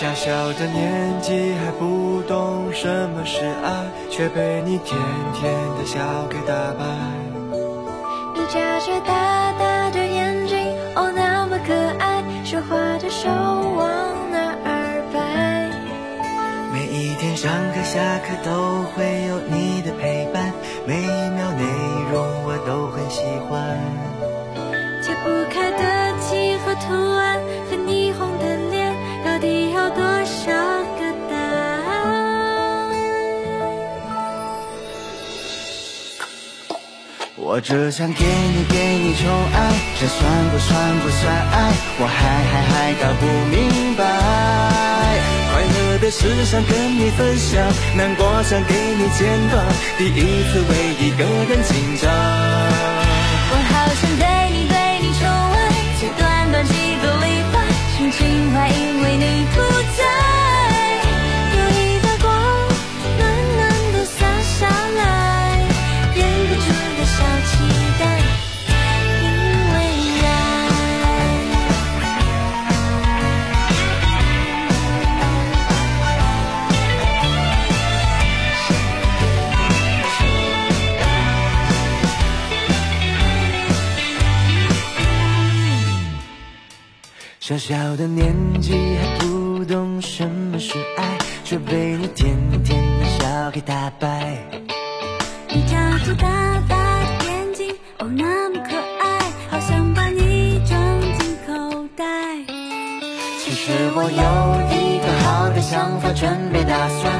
小小的年纪还不懂什么是爱，却被你甜甜的笑给打败。你眨着大大的眼睛，哦，那么可爱，说话我只想给你给你宠爱，这算不算不算爱？我还还还搞不明白。快乐的事想跟你分享，难过想给你肩膀，第一次为一个人紧张。我好想小小的年纪还不懂什么是爱，却被你甜甜的笑给打败。你眨着大大的眼睛，哦，那么可爱，好想把你装进口袋。其实我有一个好的想法，准备打算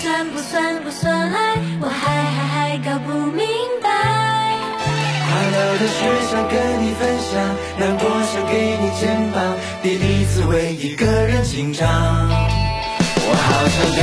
算不算不算爱？我还还还搞不明白。快乐的事想跟你分享，难过想给你肩膀，第一次为一个人紧张。我好想对